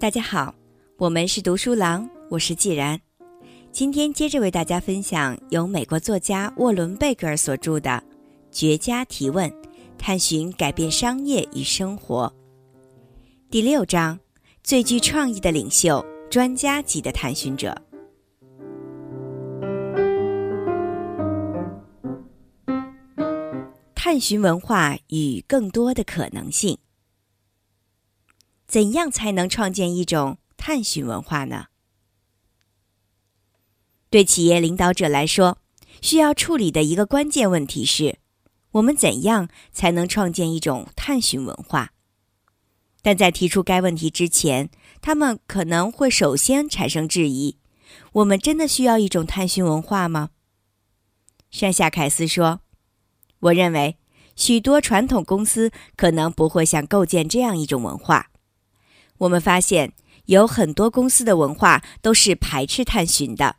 大家好，我们是读书郎，我是既然。今天接着为大家分享由美国作家沃伦·贝格尔所著的《绝佳提问：探寻改变商业与生活》第六章：最具创意的领袖，专家级的探寻者。探寻文化与更多的可能性。怎样才能创建一种探寻文化呢？对企业领导者来说，需要处理的一个关键问题是：我们怎样才能创建一种探寻文化？但在提出该问题之前，他们可能会首先产生质疑：我们真的需要一种探寻文化吗？山下凯斯说：“我认为许多传统公司可能不会想构建这样一种文化。”我们发现有很多公司的文化都是排斥探寻的，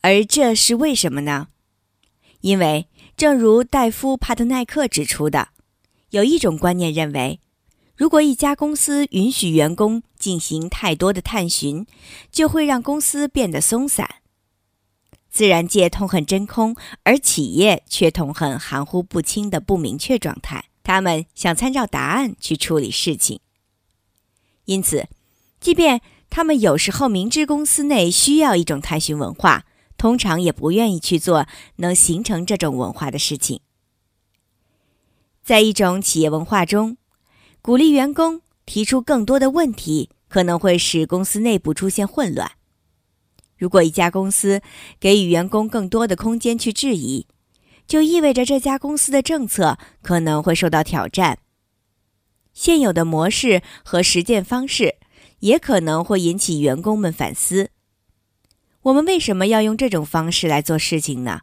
而这是为什么呢？因为正如戴夫·帕特奈克指出的，有一种观念认为，如果一家公司允许员工进行太多的探寻，就会让公司变得松散。自然界痛恨真空，而企业却痛恨含糊不清的不明确状态。他们想参照答案去处理事情。因此，即便他们有时候明知公司内需要一种探寻文化，通常也不愿意去做能形成这种文化的事情。在一种企业文化中，鼓励员工提出更多的问题，可能会使公司内部出现混乱。如果一家公司给予员工更多的空间去质疑，就意味着这家公司的政策可能会受到挑战。现有的模式和实践方式也可能会引起员工们反思：我们为什么要用这种方式来做事情呢？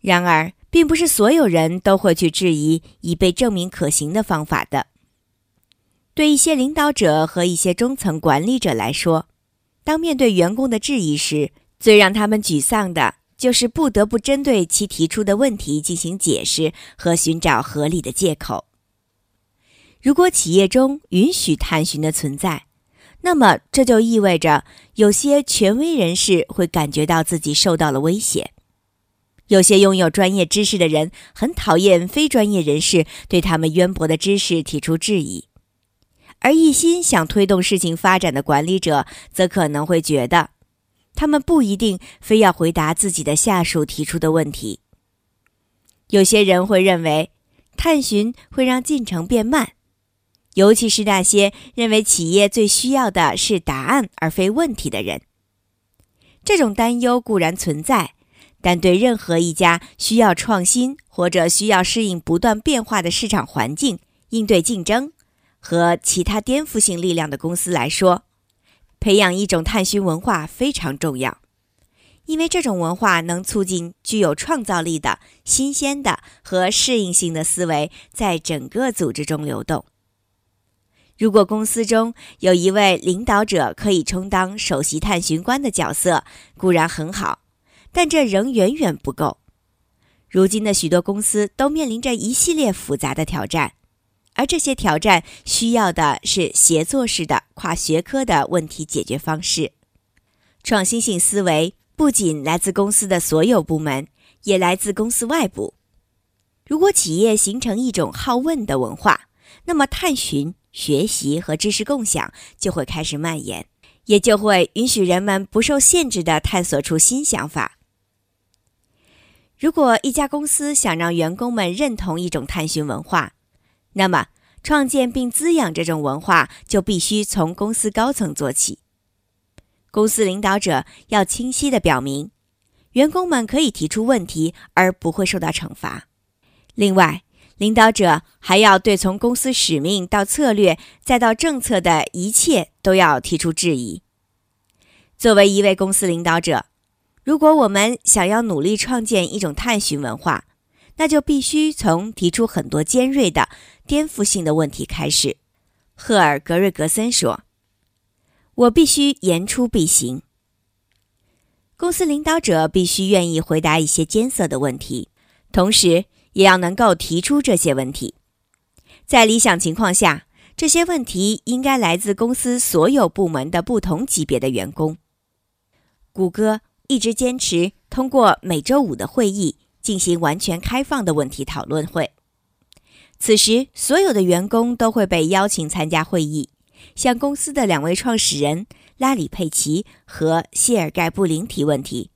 然而，并不是所有人都会去质疑已被证明可行的方法的。对一些领导者和一些中层管理者来说，当面对员工的质疑时，最让他们沮丧的就是不得不针对其提出的问题进行解释和寻找合理的借口。如果企业中允许探寻的存在，那么这就意味着有些权威人士会感觉到自己受到了威胁。有些拥有专业知识的人很讨厌非专业人士对他们渊博的知识提出质疑，而一心想推动事情发展的管理者则可能会觉得，他们不一定非要回答自己的下属提出的问题。有些人会认为，探寻会让进程变慢。尤其是那些认为企业最需要的是答案而非问题的人，这种担忧固然存在，但对任何一家需要创新或者需要适应不断变化的市场环境、应对竞争和其他颠覆性力量的公司来说，培养一种探寻文化非常重要，因为这种文化能促进具有创造力的新鲜的和适应性的思维在整个组织中流动。如果公司中有一位领导者可以充当首席探寻官的角色，固然很好，但这仍远远不够。如今的许多公司都面临着一系列复杂的挑战，而这些挑战需要的是协作式的跨学科的问题解决方式。创新性思维不仅来自公司的所有部门，也来自公司外部。如果企业形成一种好问的文化，那么探寻。学习和知识共享就会开始蔓延，也就会允许人们不受限制地探索出新想法。如果一家公司想让员工们认同一种探寻文化，那么创建并滋养这种文化就必须从公司高层做起。公司领导者要清晰地表明，员工们可以提出问题而不会受到惩罚。另外，领导者还要对从公司使命到策略再到政策的一切都要提出质疑。作为一位公司领导者，如果我们想要努力创建一种探寻文化，那就必须从提出很多尖锐的、颠覆性的问题开始。赫尔·格瑞格森说：“我必须言出必行。”公司领导者必须愿意回答一些艰涩的问题，同时。也要能够提出这些问题。在理想情况下，这些问题应该来自公司所有部门的不同级别的员工。谷歌一直坚持通过每周五的会议进行完全开放的问题讨论会。此时，所有的员工都会被邀请参加会议，向公司的两位创始人拉里·佩奇和谢尔盖·布林提问题，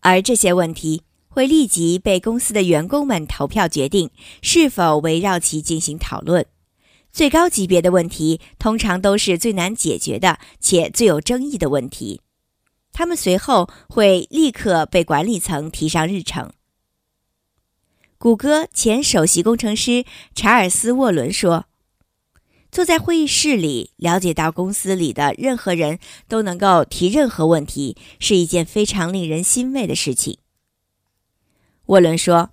而这些问题会立即被公司的员工们投票决定是否围绕其进行讨论。最高级别的问题通常都是最难解决的且最有争议的问题，他们随后会立刻被管理层提上日程。谷歌前首席工程师查尔斯·沃伦说：“坐在会议室里，了解到公司里的任何人都能够提任何问题，是一件非常令人欣慰的事情。”沃伦说：“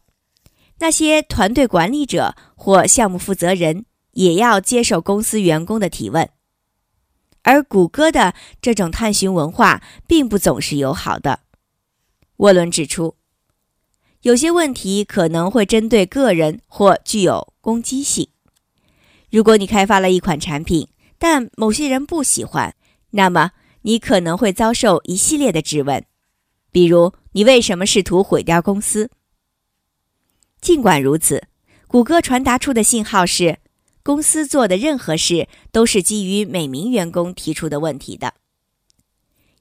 那些团队管理者或项目负责人。”也要接受公司员工的提问，而谷歌的这种探寻文化并不总是友好的。沃伦指出，有些问题可能会针对个人或具有攻击性。如果你开发了一款产品，但某些人不喜欢，那么你可能会遭受一系列的质问，比如你为什么试图毁掉公司。尽管如此，谷歌传达出的信号是。公司做的任何事都是基于每名员工提出的问题的。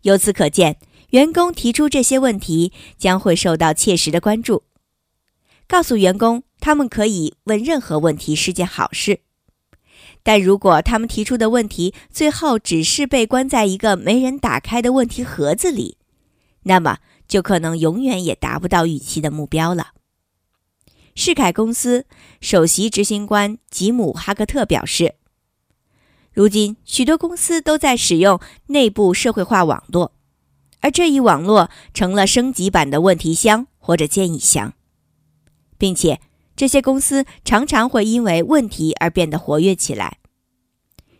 由此可见，员工提出这些问题将会受到切实的关注。告诉员工他们可以问任何问题是件好事，但如果他们提出的问题最后只是被关在一个没人打开的问题盒子里，那么就可能永远也达不到预期的目标了。世凯公司首席执行官吉姆·哈克特表示：“如今，许多公司都在使用内部社会化网络，而这一网络成了升级版的问题箱或者建议箱，并且这些公司常常会因为问题而变得活跃起来。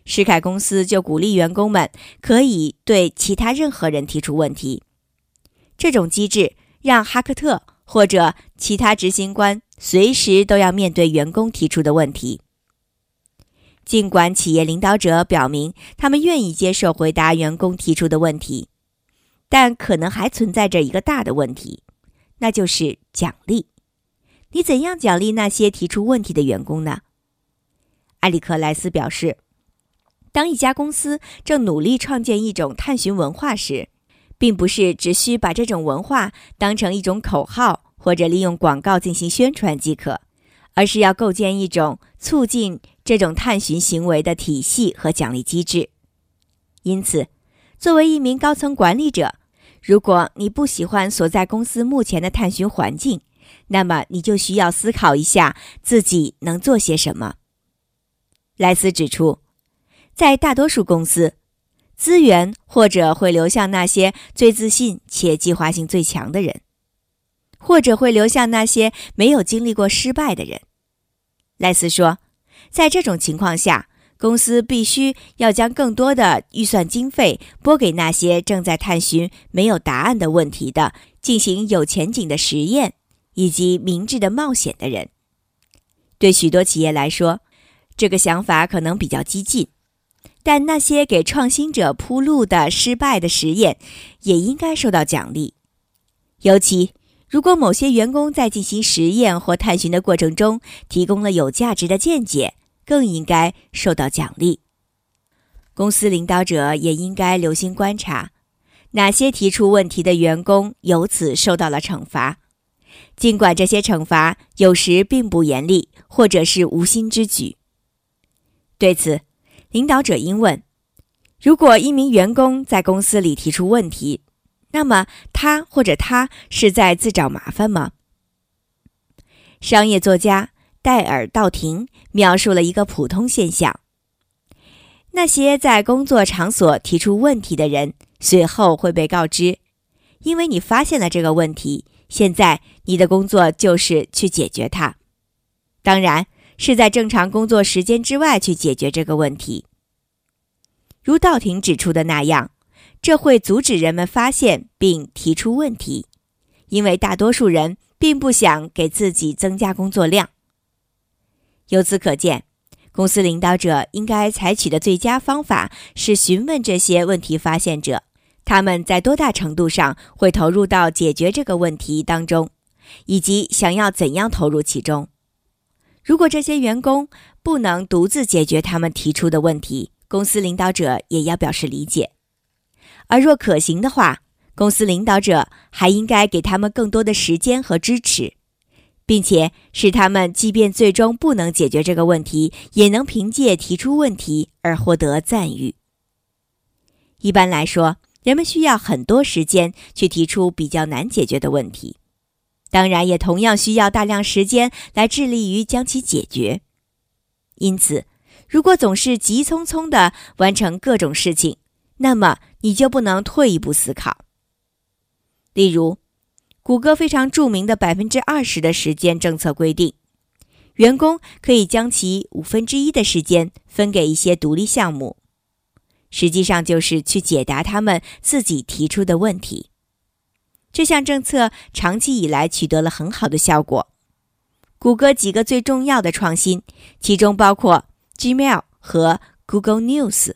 世凯公司就鼓励员工们可以对其他任何人提出问题。这种机制让哈克特或者其他执行官。”随时都要面对员工提出的问题。尽管企业领导者表明他们愿意接受回答员工提出的问题，但可能还存在着一个大的问题，那就是奖励。你怎样奖励那些提出问题的员工呢？埃里克莱斯表示，当一家公司正努力创建一种探寻文化时，并不是只需把这种文化当成一种口号。或者利用广告进行宣传即可，而是要构建一种促进这种探寻行为的体系和奖励机制。因此，作为一名高层管理者，如果你不喜欢所在公司目前的探寻环境，那么你就需要思考一下自己能做些什么。莱斯指出，在大多数公司，资源或者会流向那些最自信且计划性最强的人。或者会流向那些没有经历过失败的人，赖斯说，在这种情况下，公司必须要将更多的预算经费拨给那些正在探寻没有答案的问题的、进行有前景的实验以及明智的冒险的人。对许多企业来说，这个想法可能比较激进，但那些给创新者铺路的失败的实验也应该受到奖励，尤其。如果某些员工在进行实验或探寻的过程中提供了有价值的见解，更应该受到奖励。公司领导者也应该留心观察，哪些提出问题的员工由此受到了惩罚，尽管这些惩罚有时并不严厉，或者是无心之举。对此，领导者应问：如果一名员工在公司里提出问题，那么，他或者他是在自找麻烦吗？商业作家戴尔·道廷描述了一个普通现象：那些在工作场所提出问题的人，随后会被告知，因为你发现了这个问题，现在你的工作就是去解决它。当然，是在正常工作时间之外去解决这个问题。如道廷指出的那样。这会阻止人们发现并提出问题，因为大多数人并不想给自己增加工作量。由此可见，公司领导者应该采取的最佳方法是询问这些问题发现者，他们在多大程度上会投入到解决这个问题当中，以及想要怎样投入其中。如果这些员工不能独自解决他们提出的问题，公司领导者也要表示理解；而若可行的话，公司领导者还应该给他们更多的时间和支持。并且使他们，即便最终不能解决这个问题，也能凭借提出问题而获得赞誉。一般来说，人们需要很多时间去提出比较难解决的问题，当然也同样需要大量时间来致力于将其解决。因此，如果总是急匆匆地完成各种事情，那么你就不能退一步思考。例如。谷歌非常著名的百分之二十的时间政策规定，员工可以将其五分之一的时间分给一些独立项目，实际上就是去解答他们自己提出的问题。这项政策长期以来取得了很好的效果。谷歌几个最重要的创新，其中包括 Gmail 和 Google News，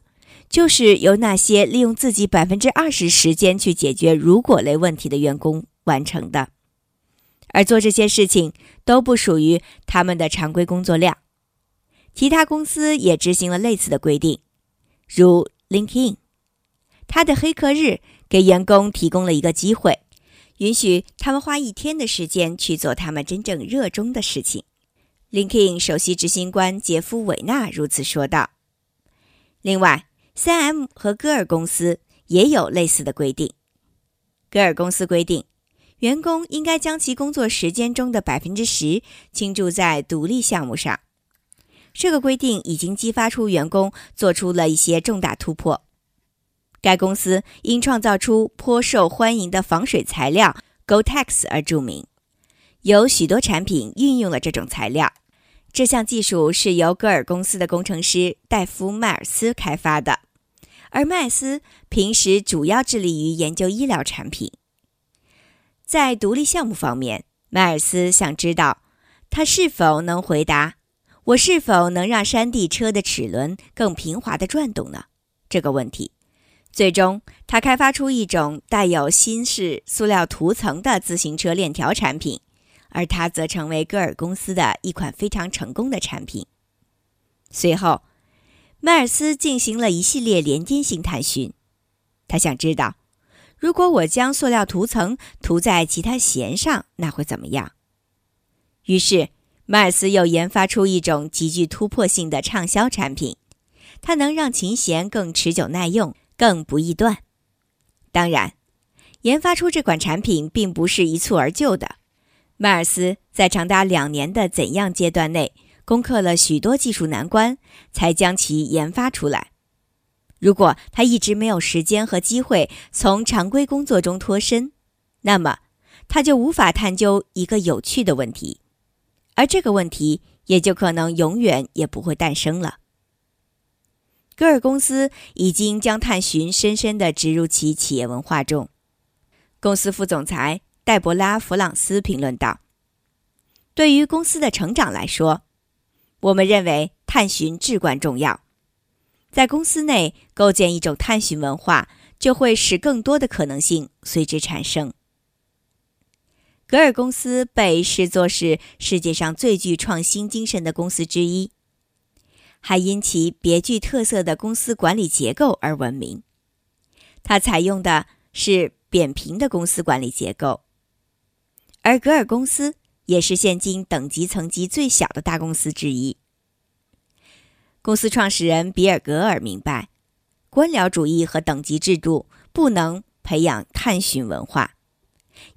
就是由那些利用自己百分之二十时间去解决如果类问题的员工。完成的，而做这些事情都不属于他们的常规工作量。其他公司也执行了类似的规定，如 LinkedIn，他的黑客日给员工提供了一个机会，允许他们花一天的时间去做他们真正热衷的事情。LinkedIn 首席执行官杰夫·韦纳如此说道。另外，3M 和戈尔公司也有类似的规定。戈尔公司规定。员工应该将其工作时间中的百分之十倾注在独立项目上。这个规定已经激发出员工做出了一些重大突破。该公司因创造出颇受欢迎的防水材料 GoTex 而著名，有许多产品运用了这种材料。这项技术是由戈尔公司的工程师戴夫·迈尔斯开发的，而麦斯平时主要致力于研究医疗产品。在独立项目方面，迈尔斯想知道，他是否能回答我是否能让山地车的齿轮更平滑地转动呢？这个问题。最终，他开发出一种带有新式塑料涂层的自行车链条产品，而它则成为戈尔公司的一款非常成功的产品。随后，迈尔斯进行了一系列连接性探寻，他想知道。如果我将塑料涂层涂在其他弦上，那会怎么样？于是，迈尔斯又研发出一种极具突破性的畅销产品，它能让琴弦更持久耐用，更不易断。当然，研发出这款产品并不是一蹴而就的。迈尔斯在长达两年的怎样阶段内，攻克了许多技术难关，才将其研发出来。如果他一直没有时间和机会从常规工作中脱身，那么他就无法探究一个有趣的问题，而这个问题也就可能永远也不会诞生了。戈尔公司已经将探寻深深地植入其企业文化中。公司副总裁黛博拉·弗朗斯评论道：“对于公司的成长来说，我们认为探寻至关重要。”在公司内构建一种探寻文化，就会使更多的可能性随之产生。格尔公司被视作是世界上最具创新精神的公司之一，还因其别具特色的公司管理结构而闻名。它采用的是扁平的公司管理结构，而格尔公司也是现今等级层级最小的大公司之一。公司创始人比尔·格尔明白，官僚主义和等级制度不能培养探寻文化，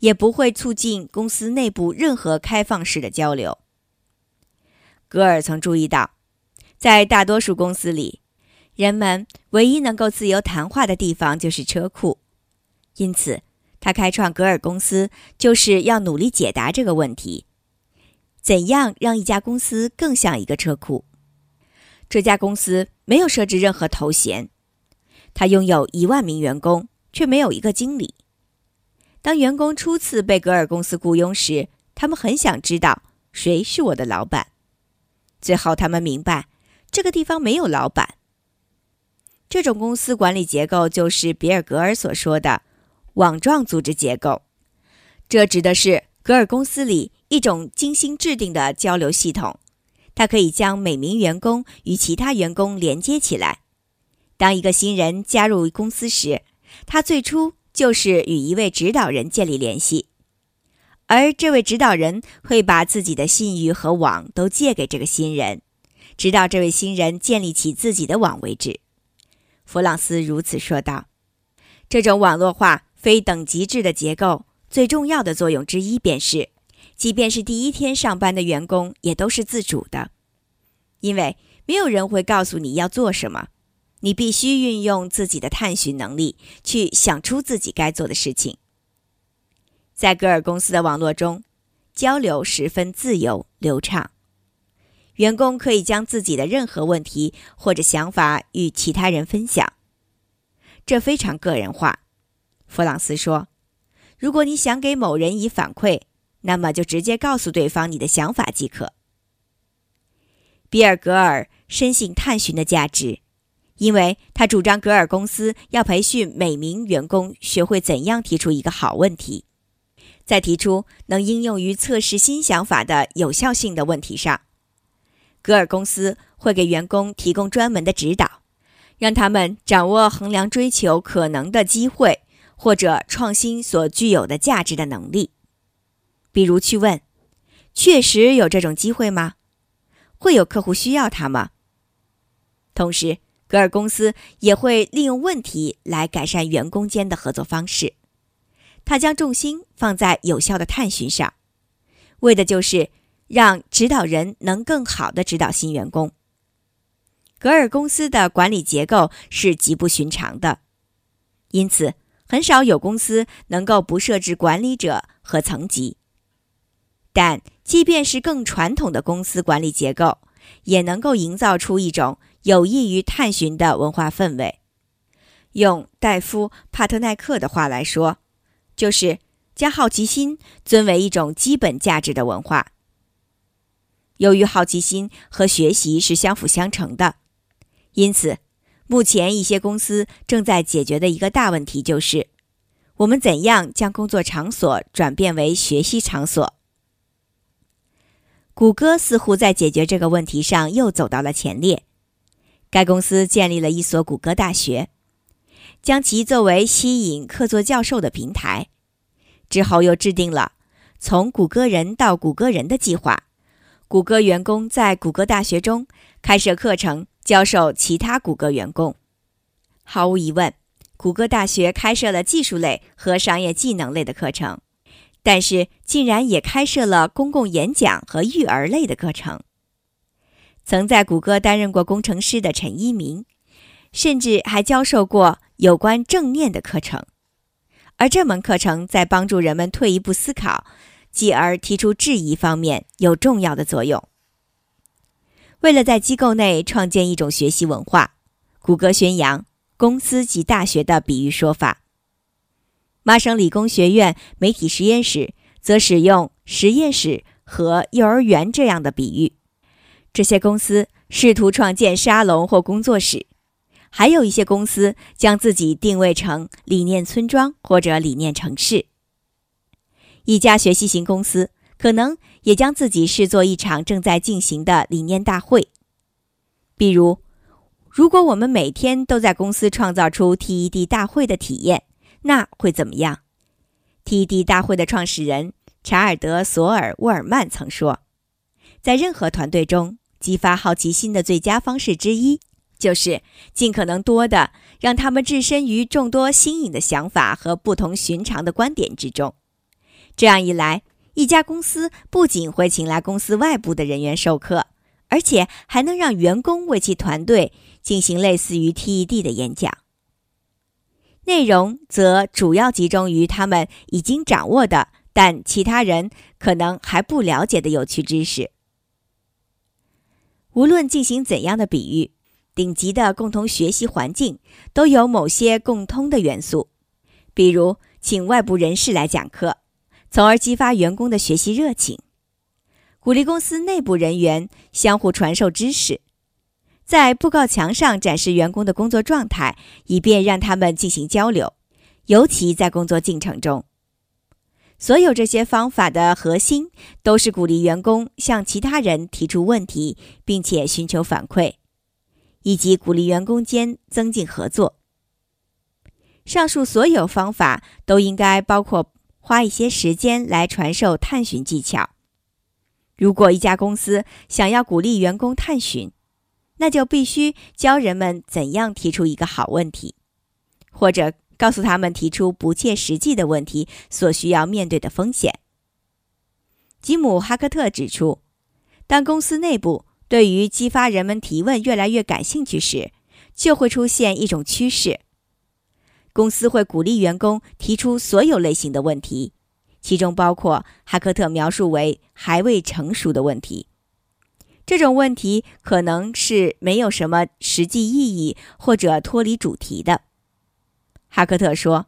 也不会促进公司内部任何开放式的交流。格尔曾注意到，在大多数公司里，人们唯一能够自由谈话的地方就是车库，因此他开创格尔公司就是要努力解答这个问题：怎样让一家公司更像一个车库？这家公司没有设置任何头衔，他拥有一万名员工，却没有一个经理。当员工初次被格尔公司雇佣时，他们很想知道谁是我的老板。最后，他们明白，这个地方没有老板。这种公司管理结构就是比尔·格尔所说的网状组织结构。这指的是格尔公司里一种精心制定的交流系统，它可以将每名员工与其他员工连接起来。当一个新人加入公司时，他最初就是与一位指导人建立联系，而这位指导人会把自己的信誉和网都借给这个新人，直到这位新人建立起自己的网为止。弗朗斯如此说道：“这种网络化、非等级制的结构，最重要的作用之一便是，即便是第一天上班的员工也都是自主的，因为没有人会告诉你要做什么，你必须运用自己的探寻能力去想出自己该做的事情。在戈尔公司的网络中，交流十分自由流畅。”员工可以将自己的任何问题或者想法与其他人分享，这非常个人化。弗朗斯说：“如果你想给某人以反馈，那么就直接告诉对方你的想法即可。”比尔·格尔深信探寻的价值，因为他主张格尔公司要培训每名员工学会怎样提出一个好问题，在提出能应用于测试新想法的有效性的问题上。格尔公司会给员工提供专门的指导，让他们掌握衡量追求可能的机会或者创新所具有的价值的能力。比如去问：“确实有这种机会吗？会有客户需要它吗？”同时，格尔公司也会利用问题来改善员工间的合作方式。他将重心放在有效的探寻上，为的就是。让指导人能更好地指导新员工。格尔公司的管理结构是极不寻常的，因此很少有公司能够不设置管理者和层级。但即便是更传统的公司管理结构，也能够营造出一种有益于探寻的文化氛围。用戴夫·帕特奈克的话来说，就是将好奇心尊为一种基本价值的文化。由于好奇心和学习是相辅相成的，因此，目前一些公司正在解决的一个大问题就是：我们怎样将工作场所转变为学习场所？谷歌似乎在解决这个问题上又走到了前列。该公司建立了一所谷歌大学，将其作为吸引客座教授的平台。之后又制定了从谷歌人到谷歌人的计划。谷歌员工在谷歌大学中开设课程，教授其他谷歌员工。毫无疑问，谷歌大学开设了技术类和商业技能类的课程，但是竟然也开设了公共演讲和育儿类的课程。曾在谷歌担任过工程师的陈一鸣，甚至还教授过有关正念的课程，而这门课程在帮助人们退一步思考。继而提出质疑方面有重要的作用。为了在机构内创建一种学习文化，谷歌宣扬“公司及大学”的比喻说法。麻省理工学院媒体实验室则使用“实验室”和“幼儿园”这样的比喻。这些公司试图创建沙龙或工作室，还有一些公司将自己定位成理念村庄或者理念城市。一家学习型公司可能也将自己视作一场正在进行的理念大会。比如，如果我们每天都在公司创造出 TED 大会的体验，那会怎么样？TED 大会的创始人查尔德·索尔·沃尔曼曾说：“在任何团队中，激发好奇心的最佳方式之一，就是尽可能多的让他们置身于众多新颖的想法和不同寻常的观点之中。”这样一来，一家公司不仅会请来公司外部的人员授课，而且还能让员工为其团队进行类似于 TED 的演讲。内容则主要集中于他们已经掌握的，但其他人可能还不了解的有趣知识。无论进行怎样的比喻，顶级的共同学习环境都有某些共通的元素，比如请外部人士来讲课。从而激发员工的学习热情，鼓励公司内部人员相互传授知识。在布告墙上展示员工的工作状态，以便让他们进行交流，尤其在工作进程中。所有这些方法的核心都是鼓励员工向其他人提出问题，并且寻求反馈，以及鼓励员工间增进合作。上述所有方法都应该包括花一些时间来传授探寻技巧。如果一家公司想要鼓励员工探寻，那就必须教人们怎样提出一个好问题，或者。告诉他们提出不切实际的问题所需要面对的风险。吉姆·哈克特指出，当公司内部对于激发人们提问越来越感兴趣时，就会出现一种趋势：公司会鼓励员工提出所有类型的问题，其中包括哈克特描述为还未成熟的问题。这种问题可能是没有什么实际意义或者脱离主题的。哈克特说：“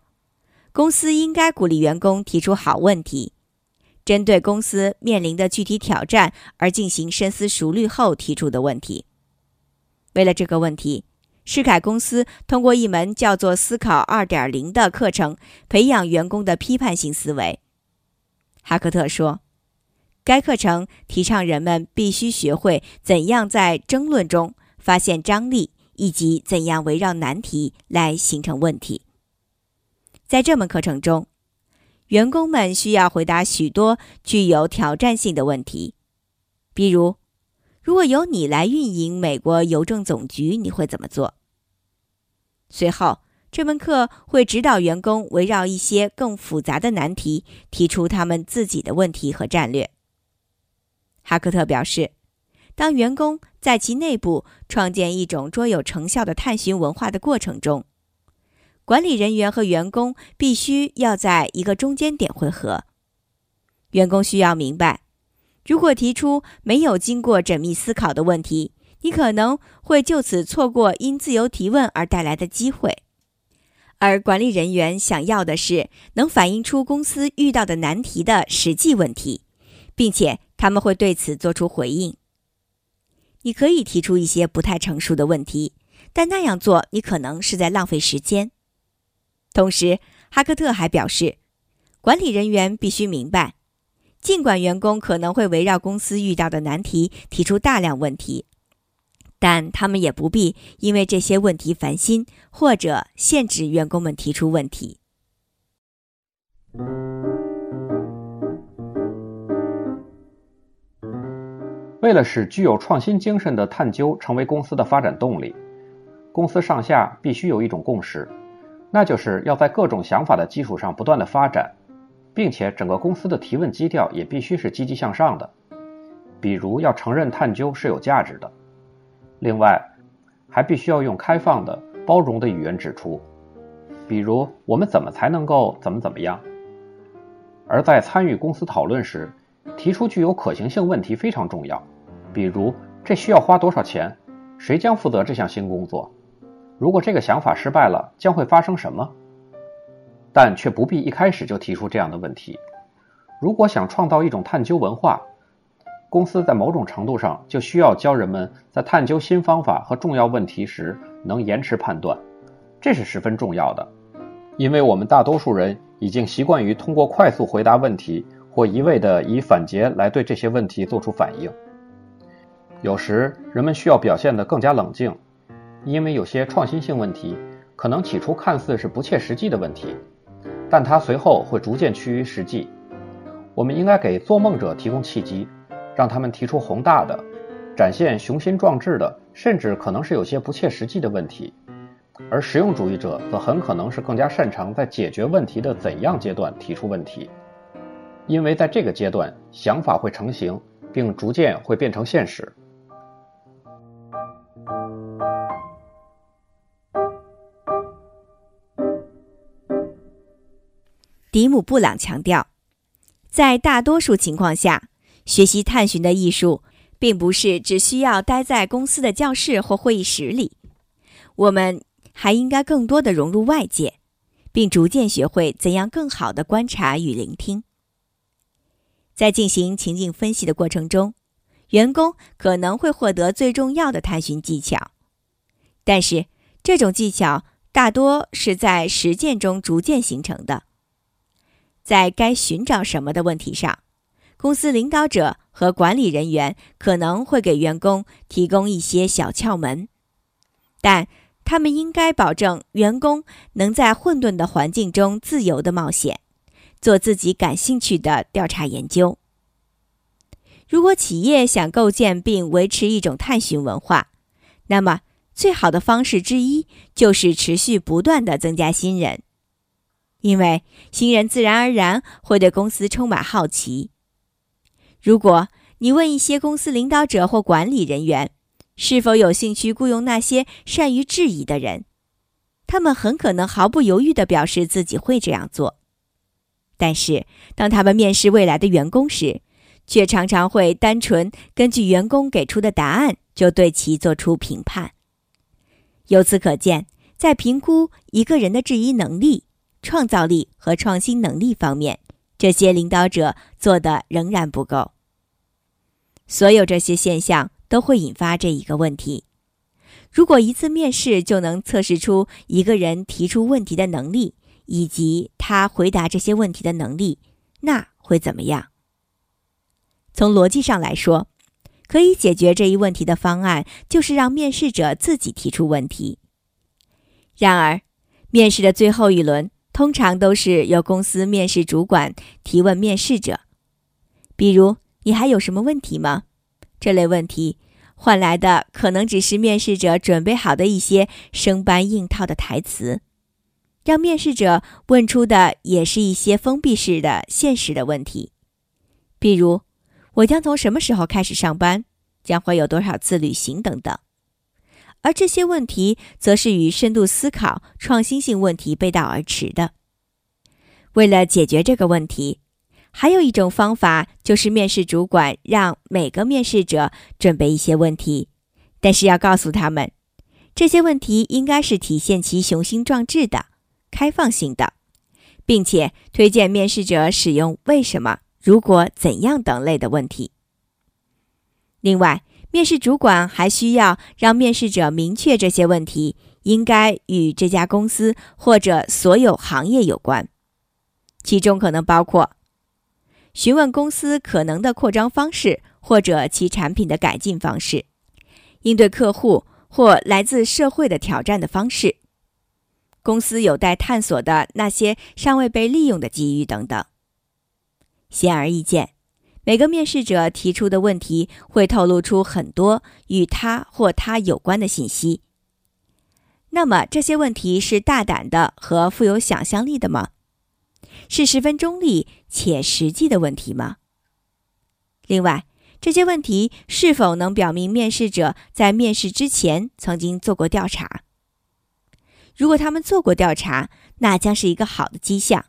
公司应该鼓励员工提出好问题，针对公司面临的具体挑战而进行深思熟虑后提出的问题。为了这个问题，世凯公司通过一门叫做‘思考二点零’的课程，培养员工的批判性思维。”哈克特说：“该课程提倡人们必须学会怎样在争论中发现张力，以及怎样围绕难题来形成问题。”在这门课程中，员工们需要回答许多具有挑战性的问题，比如：如果由你来运营美国邮政总局，你会怎么做？随后，这门课会指导员工围绕一些更复杂的难题提出他们自己的问题和战略。哈克特表示，当员工在其内部创建一种卓有成效的探寻文化的过程中，管理人员和员工必须要在一个中间点汇合。员工需要明白，如果提出没有经过缜密思考的问题，你可能会就此错过因自由提问而带来的机会。而管理人员想要的是能反映出公司遇到的难题的实际问题，并且他们会对此做出回应。你可以提出一些不太成熟的问题，但那样做你可能是在浪费时间。同时，哈克特还表示，管理人员必须明白，尽管员工可能会围绕公司遇到的难题提出大量问题，但他们也不必因为这些问题烦心，或者限制员工们提出问题。为了使具有创新精神的探究成为公司的发展动力，公司上下必须有一种共识。那就是要在各种想法的基础上不断的发展，并且整个公司的提问基调也必须是积极向上的。比如要承认探究是有价值的，另外还必须要用开放的、包容的语言指出，比如我们怎么才能够怎么怎么样。而在参与公司讨论时，提出具有可行性问题非常重要，比如这需要花多少钱，谁将负责这项新工作。如果这个想法失败了，将会发生什么？但却不必一开始就提出这样的问题。如果想创造一种探究文化，公司在某种程度上就需要教人们在探究新方法和重要问题时能延迟判断，这是十分重要的，因为我们大多数人已经习惯于通过快速回答问题或一味的以反诘来对这些问题做出反应。有时人们需要表现得更加冷静。因为有些创新性问题，可能起初看似是不切实际的问题，但它随后会逐渐趋于实际。我们应该给做梦者提供契机，让他们提出宏大的、展现雄心壮志的，甚至可能是有些不切实际的问题。而实用主义者则很可能是更加擅长在解决问题的怎样阶段提出问题，因为在这个阶段，想法会成型，并逐渐会变成现实。迪姆·布朗强调，在大多数情况下，学习探寻的艺术并不是只需要待在公司的教室或会议室里。我们还应该更多的融入外界，并逐渐学会怎样更好的观察与聆听。在进行情境分析的过程中，员工可能会获得最重要的探寻技巧。但是，这种技巧大多是在实践中逐渐形成的。在该寻找什么的问题上，公司领导者和管理人员可能会给员工提供一些小窍门，但他们应该保证员工能在混沌的环境中自由的冒险，做自己感兴趣的调查研究。如果企业想构建并维持一种探寻文化，那么最好的方式之一就是持续不断的增加新人。因为新人自然而然会对公司充满好奇。如果你问一些公司领导者或管理人员是否有兴趣雇佣那些善于质疑的人，他们很可能毫不犹豫地表示自己会这样做。但是，当他们面试未来的员工时，却常常会单纯根据员工给出的答案就对其做出评判。由此可见，在评估一个人的质疑能力。创造力和创新能力方面，这些领导者做的仍然不够。所有这些现象都会引发这一个问题：如果一次面试就能测试出一个人提出问题的能力以及他回答这些问题的能力，那会怎么样？从逻辑上来说，可以解决这一问题的方案就是让面试者自己提出问题。然而，面试的最后一轮。通常都是由公司面试主管提问面试者，比如“你还有什么问题吗？”这类问题换来的可能只是面试者准备好的一些生搬硬套的台词，让面试者问出的也是一些封闭式的现实的问题，比如“我将从什么时候开始上班？将会有多少次旅行？”等等。而这些问题则是与深度思考、创新性问题背道而驰的。为了解决这个问题，还有一种方法就是面试主管让每个面试者准备一些问题，但是要告诉他们，这些问题应该是体现其雄心壮志的、开放性的，并且推荐面试者使用“为什么”“如果”“怎样”等类的问题。另外，面试主管还需要让面试者明确这些问题应该与这家公司或者所有行业有关，其中可能包括询问公司可能的扩张方式或者其产品的改进方式，应对客户或来自社会的挑战的方式，公司有待探索的那些尚未被利用的机遇等等。显而易见。每个面试者提出的问题会透露出很多与他或他有关的信息。那么，这些问题是大胆的和富有想象力的吗？是十分中立且实际的问题吗？另外，这些问题是否能表明面试者在面试之前曾经做过调查？如果他们做过调查，那将是一个好的迹象。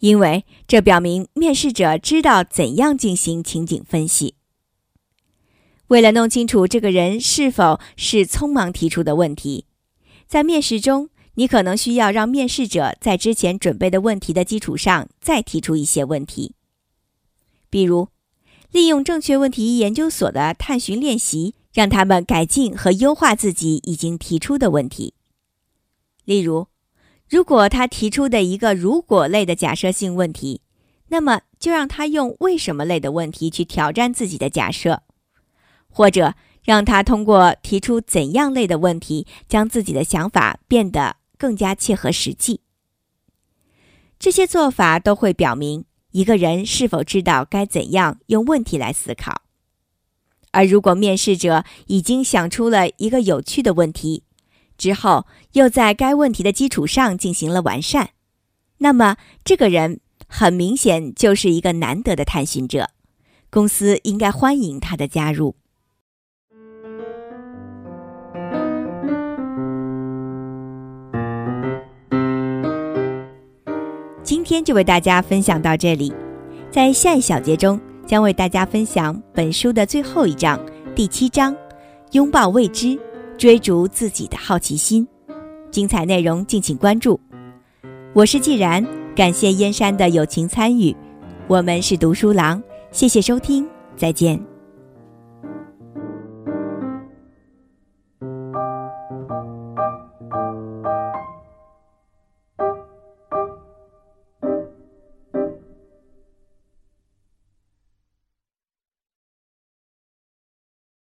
因为这表明面试者知道怎样进行情景分析。为了弄清楚这个人是否是匆忙提出的问题，在面试中，你可能需要让面试者在之前准备的问题的基础上再提出一些问题，比如利用正确问题研究所的探寻练习，让他们改进和优化自己已经提出的问题，例如。如果他提出的一个如果类的假设性问题，那么就让他用为什么类的问题去挑战自己的假设，或者让他通过提出怎样类的问题，将自己的想法变得更加切合实际。这些做法都会表明一个人是否知道该怎样用问题来思考。而如果面试者已经想出了一个有趣的问题，之后，又在该问题的基础上进行了完善，那么这个人很明显就是一个难得的探寻者，公司应该欢迎他的加入。今天就为大家分享到这里，在下一小节中将为大家分享本书的最后一章，第七章：拥抱未知。追逐自己的好奇心，精彩内容敬请关注。我是既然，感谢燕山的友情参与。我们是读书郎，谢谢收听，再见。